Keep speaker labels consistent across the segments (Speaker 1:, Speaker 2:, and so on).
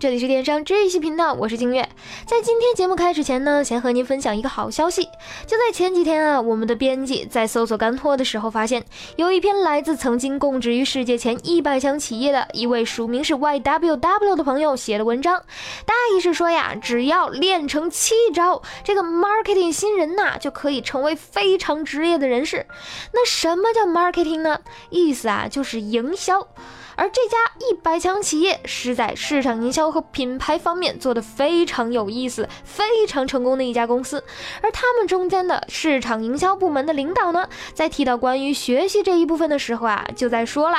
Speaker 1: 这里是电商知识频道，我是静月。在今天节目开始前呢，先和您分享一个好消息。就在前几天啊，我们的编辑在搜索干货的时候，发现有一篇来自曾经供职于世界前一百强企业的一位署名是 YWW 的朋友写的文章。大意是说呀，只要练成七招，这个 marketing 新人呐，就可以成为非常职业的人士。那什么叫 marketing 呢？意思啊，就是营销。而这家一百强企业是在市场营销和品牌方面做的非常有意思、非常成功的一家公司。而他们中间的市场营销部门的领导呢，在提到关于学习这一部分的时候啊，就在说了，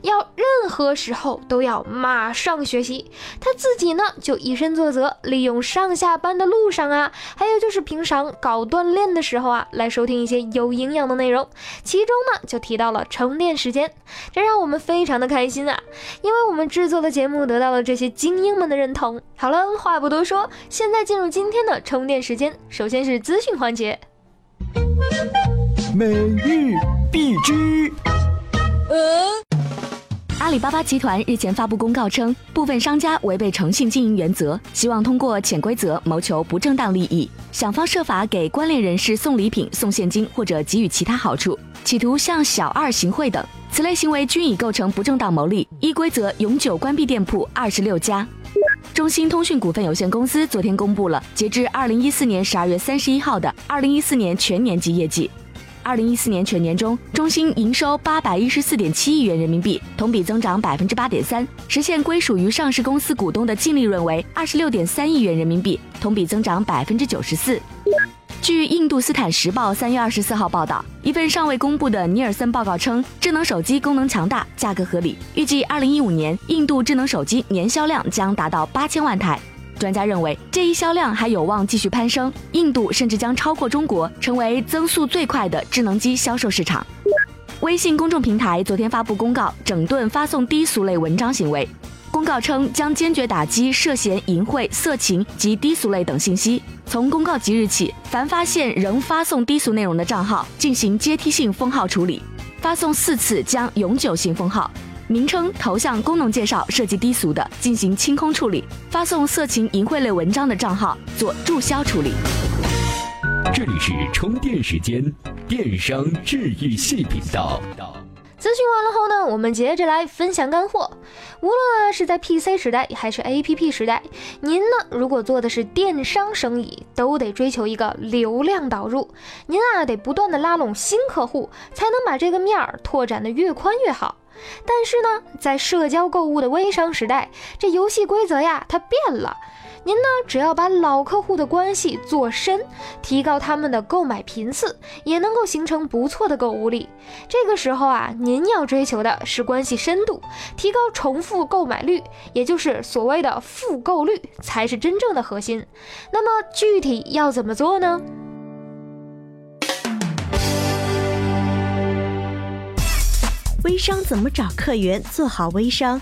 Speaker 1: 要任何时候都要马上学习。他自己呢，就以身作则，利用上下班的路上啊，还有就是平常搞锻炼的时候啊，来收听一些有营养的内容。其中呢，就提到了充电时间，这让我们非常的开心。心啊，因为我们制作的节目得到了这些精英们的认同。好了，话不多说，现在进入今天的充电时间。首先是资讯环节，
Speaker 2: 每日必知。
Speaker 3: 阿里巴巴集团日前发布公告称，部分商家违背诚信经营原则，希望通过潜规则谋求不正当利益，想方设法给关联人士送礼品、送现金或者给予其他好处，企图向小二行贿等。此类行为均已构成不正当牟利，依规则永久关闭店铺二十六家。中兴通讯股份有限公司昨天公布了截至二零一四年十二月三十一号的二零一四年全年级业绩。二零一四年全年中，中兴营收八百一十四点七亿元人民币，同比增长百分之八点三，实现归属于上市公司股东的净利润为二十六点三亿元人民币，同比增长百分之九十四。据《印度斯坦时报》三月二十四号报道，一份尚未公布的尼尔森报告称，智能手机功能强大，价格合理。预计二零一五年，印度智能手机年销量将达到八千万台。专家认为，这一销量还有望继续攀升，印度甚至将超过中国，成为增速最快的智能机销售市场。微信公众平台昨天发布公告，整顿发送低俗类文章行为。公告称，将坚决打击涉嫌淫秽、色情及低俗类等信息。从公告即日起，凡发现仍发送低俗内容的账号，进行阶梯性封号处理。发送四次将永久性封号。名称、头像、功能介绍设计低俗的，进行清空处理。发送色情、淫秽类文章的账号做注销处理。
Speaker 2: 这里是充电时间，电商治愈系频道。
Speaker 1: 咨询完了后呢，我们接着来分享干货。无论是在 PC 时代还是 APP 时代，您呢如果做的是电商生意，都得追求一个流量导入。您啊得不断的拉拢新客户，才能把这个面儿拓展的越宽越好。但是呢，在社交购物的微商时代，这游戏规则呀它变了。您呢，只要把老客户的关系做深，提高他们的购买频次，也能够形成不错的购物力。这个时候啊，您要追求的是关系深度，提高重复购买率，也就是所谓的复购率，才是真正的核心。那么具体要怎么做呢？
Speaker 4: 微商怎么找客源？做好微商。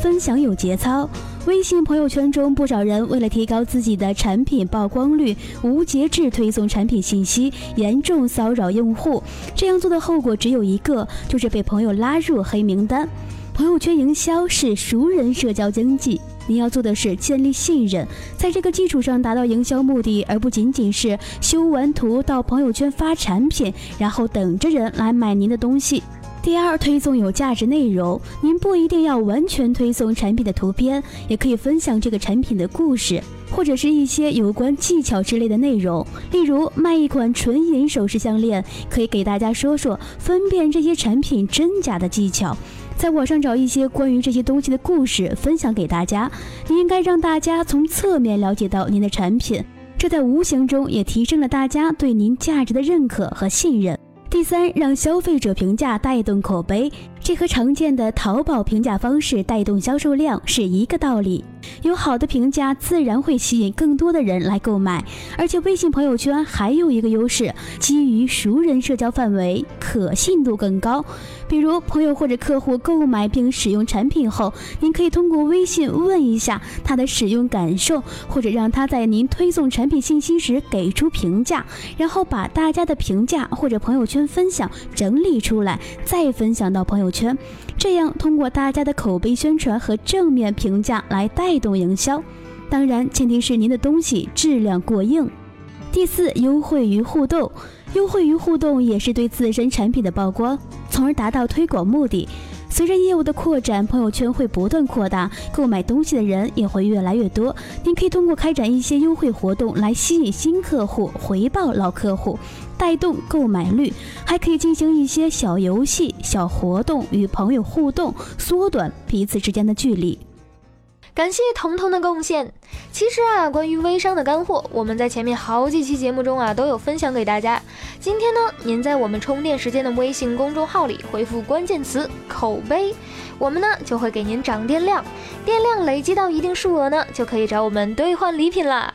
Speaker 4: 分享有节操。微信朋友圈中，不少人为了提高自己的产品曝光率，无节制推送产品信息，严重骚扰用户。这样做的后果只有一个，就是被朋友拉入黑名单。朋友圈营销是熟人社交经济，你要做的是建立信任，在这个基础上达到营销目的，而不仅仅是修完图到朋友圈发产品，然后等着人来买您的东西。第二，推送有价值内容。您不一定要完全推送产品的图片，也可以分享这个产品的故事，或者是一些有关技巧之类的内容。例如，卖一款纯银首饰项链，可以给大家说说分辨这些产品真假的技巧。在网上找一些关于这些东西的故事，分享给大家。你应该让大家从侧面了解到您的产品，这在无形中也提升了大家对您价值的认可和信任。第三，让消费者评价带动口碑。这和常见的淘宝评价方式带动销售量是一个道理。有好的评价，自然会吸引更多的人来购买。而且微信朋友圈还有一个优势，基于熟人社交范围，可信度更高。比如朋友或者客户购买并使用产品后，您可以通过微信问一下他的使用感受，或者让他在您推送产品信息时给出评价，然后把大家的评价或者朋友圈分享整理出来，再分享到朋友圈。这样通过大家的口碑宣传和正面评价来带动营销。当然，前提是您的东西质量过硬。第四，优惠与互动。优惠与互动也是对自身产品的曝光，从而达到推广目的。随着业务的扩展，朋友圈会不断扩大，购买东西的人也会越来越多。您可以通过开展一些优惠活动来吸引新客户，回报老客户，带动购买率。还可以进行一些小游戏、小活动，与朋友互动，缩短彼此之间的距离。
Speaker 1: 感谢彤彤的贡献。其实啊，关于微商的干货，我们在前面好几期节目中啊都有分享给大家。今天呢，您在我们充电时间的微信公众号里回复关键词“口碑”，我们呢就会给您涨电量，电量累积到一定数额呢，就可以找我们兑换礼品啦。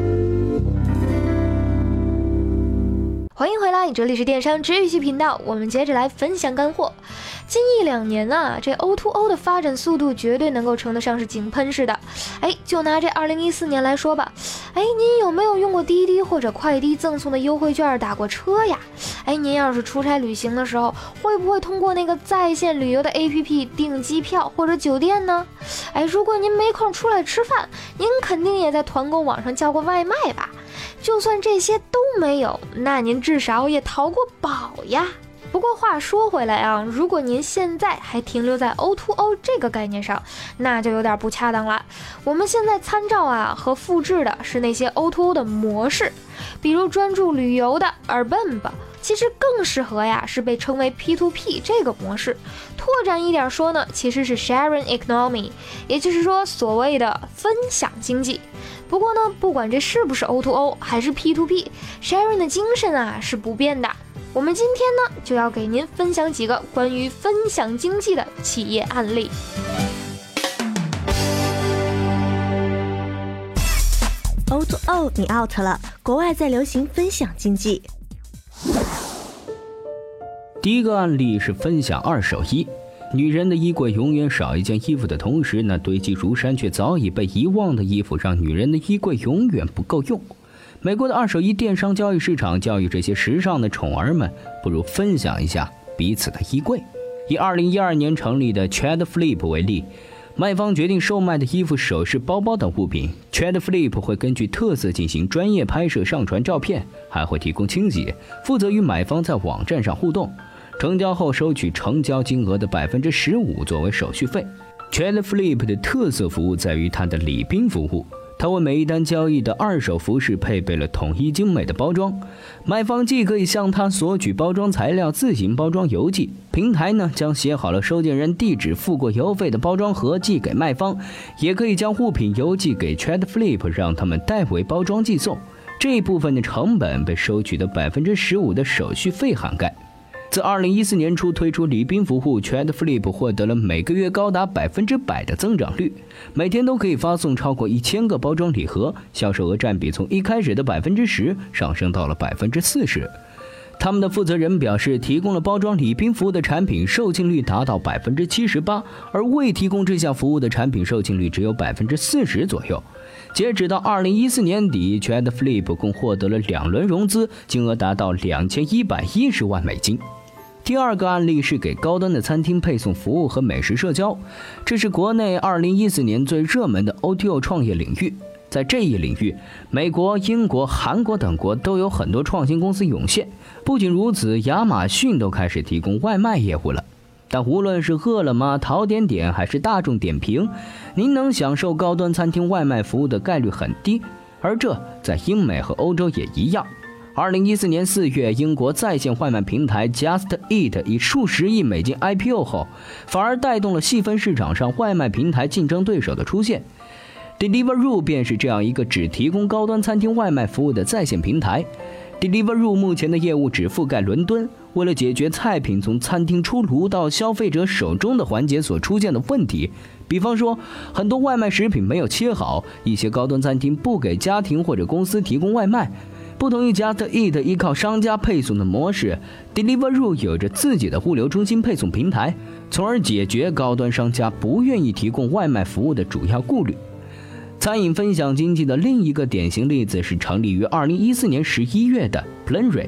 Speaker 1: 欢迎回来，这里是电商治愈系频道，我们接着来分享干货。近一两年啊，这 O2O 的发展速度绝对能够称得上是井喷式的。哎，就拿这2014年来说吧，哎，您有没有用过滴滴或者快滴赠送的优惠券打过车呀？哎，您要是出差旅行的时候，会不会通过那个在线旅游的 APP 订机票或者酒店呢？哎，如果您没空出来吃饭，您肯定也在团购网上叫过外卖吧？就算这些都没有，那您至少也淘过宝呀。不过话说回来啊，如果您现在还停留在 O2O 这个概念上，那就有点不恰当了。我们现在参照啊和复制的是那些 O2O 的模式，比如专注旅游的 Urban 吧，其实更适合呀是被称为 P2P 这个模式。拓展一点说呢，其实是 Sharing Economy，也就是说所谓的分享经济。不过呢，不管这是不是 O2O 还是 P2P，Sharing 的精神啊是不变的。我们今天呢，就要给您分享几个关于分享经济的企业案例。
Speaker 5: O to O，你 out 了！国外在流行分享经济。
Speaker 6: 第一个案例是分享二手衣。女人的衣柜永远少一件衣服的同时，那堆积如山却早已被遗忘的衣服，让女人的衣柜永远不够用。美国的二手衣电商交易市场教育这些时尚的宠儿们，不如分享一下彼此的衣柜。以2012年成立的 Chad Flip 为例，卖方决定售卖的衣服、首饰、包包等物品，Chad Flip 会根据特色进行专业拍摄、上传照片，还会提供清洁，负责与买方在网站上互动。成交后收取成交金额的百分之十五作为手续费。Chad Flip 的特色服务在于它的礼宾服务。他为每一单交易的二手服饰配备了统一精美的包装，买方既可以向他索取包装材料自行包装邮寄，平台呢将写好了收件人地址、付过邮费的包装盒寄给卖方，也可以将物品邮寄给 Trade Flip，让他们代为包装寄送。这一部分的成本被收取的百分之十五的手续费涵盖。自二零一四年初推出礼宾服务，Trade Flip 获得了每个月高达百分之百的增长率，每天都可以发送超过一千个包装礼盒，销售额占比从一开始的百分之十上升到了百分之四十。他们的负责人表示，提供了包装礼宾服务的产品售罄率达到百分之七十八，而未提供这项服务的产品售罄率只有百分之四十左右。截止到二零一四年底，Trade Flip 共获得了两轮融资，金额达到两千一百一十万美金。第二个案例是给高端的餐厅配送服务和美食社交，这是国内2014年最热门的 O T O 创业领域。在这一领域，美国、英国、韩国等国都有很多创新公司涌现。不仅如此，亚马逊都开始提供外卖业务了。但无论是饿了么、淘点点还是大众点评，您能享受高端餐厅外卖服务的概率很低。而这在英美和欧洲也一样。二零一四年四月，英国在线外卖平台 Just Eat 以数十亿美金 IPO 后，反而带动了细分市场上外卖平台竞争对手的出现。Deliveroo 便是这样一个只提供高端餐厅外卖服务的在线平台。Deliveroo 目前的业务只覆盖伦敦。为了解决菜品从餐厅出炉到消费者手中的环节所出现的问题，比方说很多外卖食品没有切好，一些高端餐厅不给家庭或者公司提供外卖。不同于 Just Eat 依靠商家配送的模式，Deliveroo 有着自己的物流中心配送平台，从而解决高端商家不愿意提供外卖服务的主要顾虑。餐饮分享经济的另一个典型例子是成立于2014年11月的 Planry，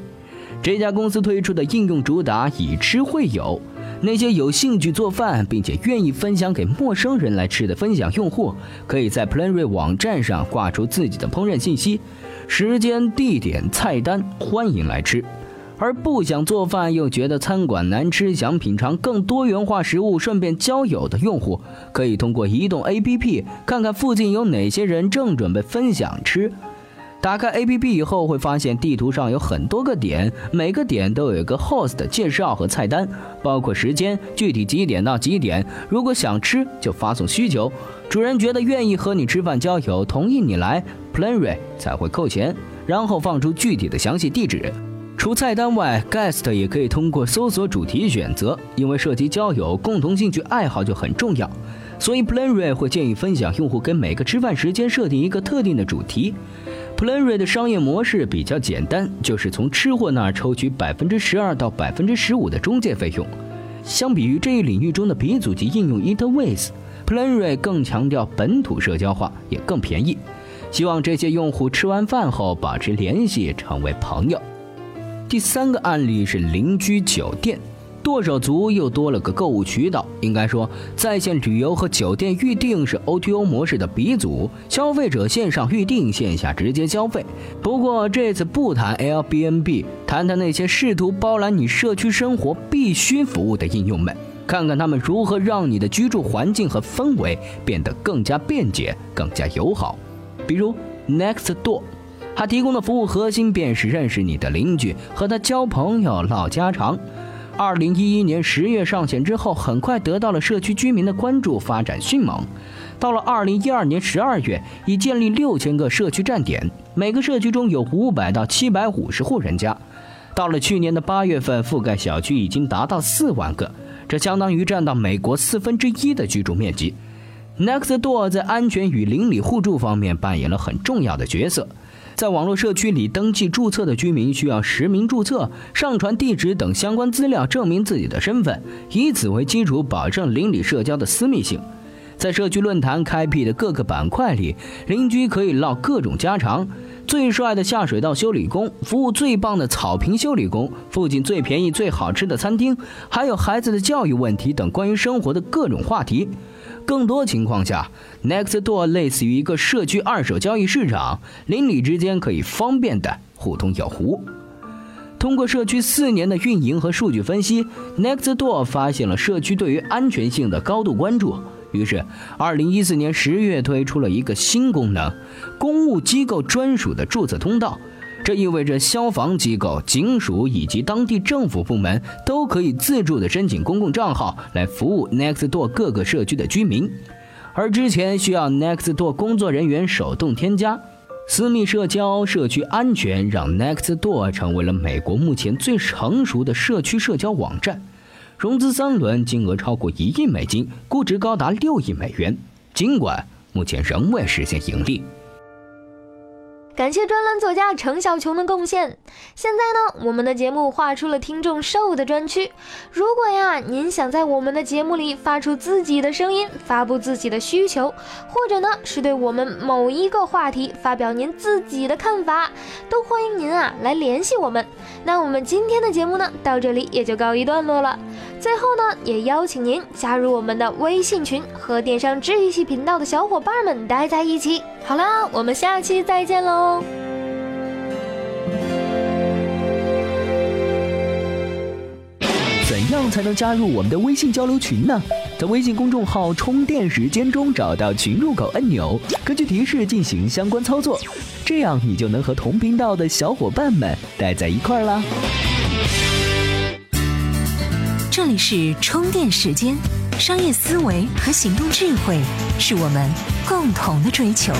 Speaker 6: 这家公司推出的应用主打以吃会友，那些有兴趣做饭并且愿意分享给陌生人来吃的分享用户，可以在 Planry 网站上挂出自己的烹饪信息。时间、地点、菜单，欢迎来吃。而不想做饭又觉得餐馆难吃，想品尝更多元化食物，顺便交友的用户，可以通过移动 APP 看看附近有哪些人正准备分享吃。打开 APP 以后，会发现地图上有很多个点，每个点都有一个 host 介绍和菜单，包括时间、具体几点到几点。如果想吃，就发送需求。主人觉得愿意和你吃饭交友，同意你来，Planry 才会扣钱，然后放出具体的详细地址。除菜单外，Guest 也可以通过搜索主题选择，因为涉及交友，共同兴趣爱好就很重要，所以 Planry 会建议分享用户给每个吃饭时间设定一个特定的主题。Planry 的商业模式比较简单，就是从吃货那儿抽取百分之十二到百分之十五的中介费用。相比于这一领域中的鼻祖级应用 Eatways，Planry 更强调本土社交化，也更便宜。希望这些用户吃完饭后保持联系，成为朋友。第三个案例是邻居酒店。剁手族又多了个购物渠道，应该说，在线旅游和酒店预订是 OTO 模式的鼻祖。消费者线上预订，线下直接消费。不过这次不谈 Airbnb，谈谈那些试图包揽你社区生活必须服务的应用们，看看他们如何让你的居住环境和氛围变得更加便捷、更加友好。比如 Nextdoor，它提供的服务核心便是认识你的邻居，和他交朋友、唠家常。二零一一年十月上线之后，很快得到了社区居民的关注，发展迅猛。到了二零一二年十二月，已建立六千个社区站点，每个社区中有五百到七百五十户人家。到了去年的八月份，覆盖小区已经达到四万个，这相当于占到美国四分之一的居住面积。Nextdoor 在安全与邻里互助方面扮演了很重要的角色。在网络社区里登记注册的居民需要实名注册，上传地址等相关资料证明自己的身份，以此为基础保证邻里社交的私密性。在社区论坛开辟的各个板块里，邻居可以唠各种家常：最帅的下水道修理工，服务最棒的草坪修理工，附近最便宜最好吃的餐厅，还有孩子的教育问题等关于生活的各种话题。更多情况下，Nextdoor 类似于一个社区二手交易市场，邻里之间可以方便的互通有无。通过社区四年的运营和数据分析，Nextdoor 发现了社区对于安全性的高度关注，于是2014年10月推出了一个新功能——公务机构专属的注册通道。这意味着消防机构、警署以及当地政府部门都可以自助的申请公共账号来服务 Nextdoor 各个社区的居民，而之前需要 Nextdoor 工作人员手动添加。私密社交、社区安全让 Nextdoor 成为了美国目前最成熟的社区社交网站。融资三轮，金额超过一亿美金，估值高达六亿美元。尽管目前仍未实现盈利。
Speaker 1: 感谢专栏作家程小琼的贡献。现在呢，我们的节目划出了听众兽的专区。如果呀，您想在我们的节目里发出自己的声音，发布自己的需求，或者呢是对我们某一个话题发表您自己的看法，都欢迎您啊来联系我们。那我们今天的节目呢，到这里也就告一段落了。最后呢，也邀请您加入我们的微信群，和电商治愈系频道的小伙伴们待在一起。好啦，我们下期再见喽！
Speaker 2: 怎样才能加入我们的微信交流群呢？在微信公众号“充电时间”中找到群入口按钮，根据提示进行相关操作。
Speaker 6: 这样你就能和同频道的小伙伴们待在一块儿了。
Speaker 7: 这里是充电时间，商业思维和行动智慧是我们共同的追求。